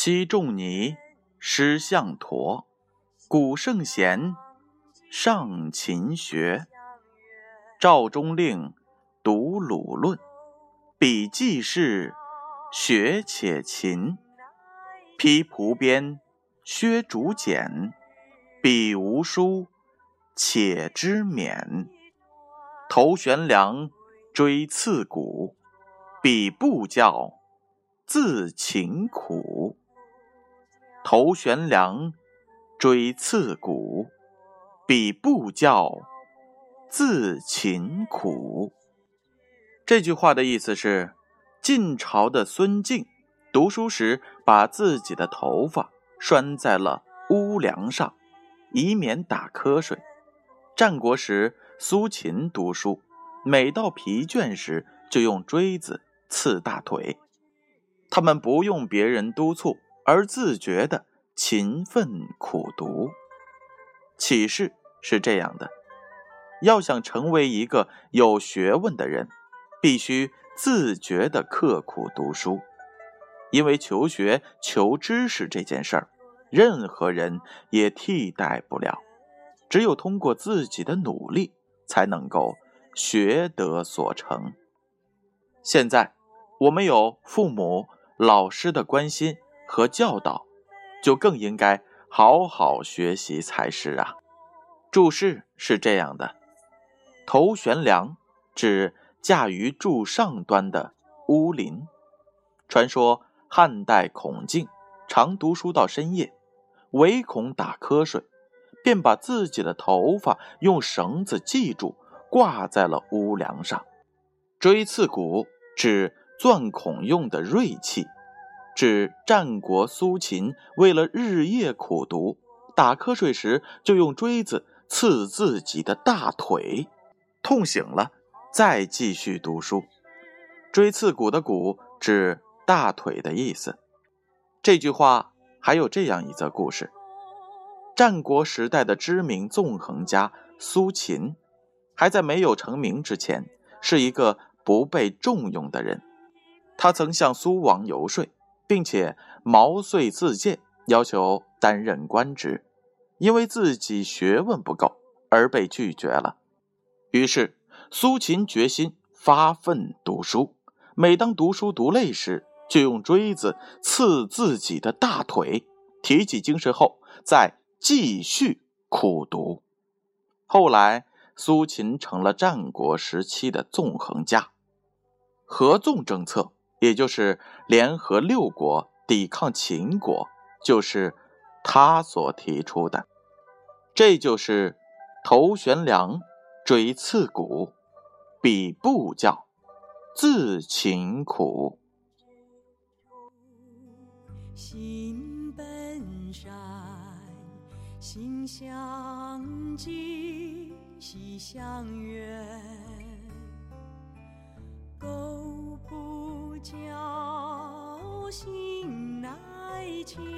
昔仲尼师向陀，古圣贤上勤学。赵中令读鲁论，笔记事学且勤。披蒲鞭，削竹简，笔无书，且知勉。头悬梁，锥刺股，笔不教，自勤苦。头悬梁，锥刺股，彼不教。自勤苦。这句话的意思是，晋朝的孙敬读书时，把自己的头发拴在了屋梁上，以免打瞌睡。战国时，苏秦读书，每到疲倦时，就用锥子刺大腿。他们不用别人督促，而自觉的勤奋苦读。启示是这样的。要想成为一个有学问的人，必须自觉的刻苦读书，因为求学、求知识这件事儿，任何人也替代不了。只有通过自己的努力，才能够学得所成。现在我们有父母、老师的关心和教导，就更应该好好学习才是啊。注释是这样的。头悬梁，指架于柱上端的屋林。传说汉代孔敬常读书到深夜，唯恐打瞌睡，便把自己的头发用绳子系住，挂在了屋梁上。锥刺股指钻孔用的锐器，指战国苏秦为了日夜苦读，打瞌睡时就用锥子刺自己的大腿。痛醒了，再继续读书。锥刺股的“股”指大腿的意思。这句话还有这样一则故事：战国时代的知名纵横家苏秦，还在没有成名之前，是一个不被重用的人。他曾向苏王游说，并且毛遂自荐，要求担任官职，因为自己学问不够而被拒绝了。于是，苏秦决心发奋读书。每当读书读累时，就用锥子刺自己的大腿，提起精神后再继续苦读。后来，苏秦成了战国时期的纵横家。合纵政策，也就是联合六国抵抗秦国，就是他所提出的。这就是头悬梁。锥刺股，彼不教，自勤苦。心本善，心相近，心相远。苟不教，心乃迁。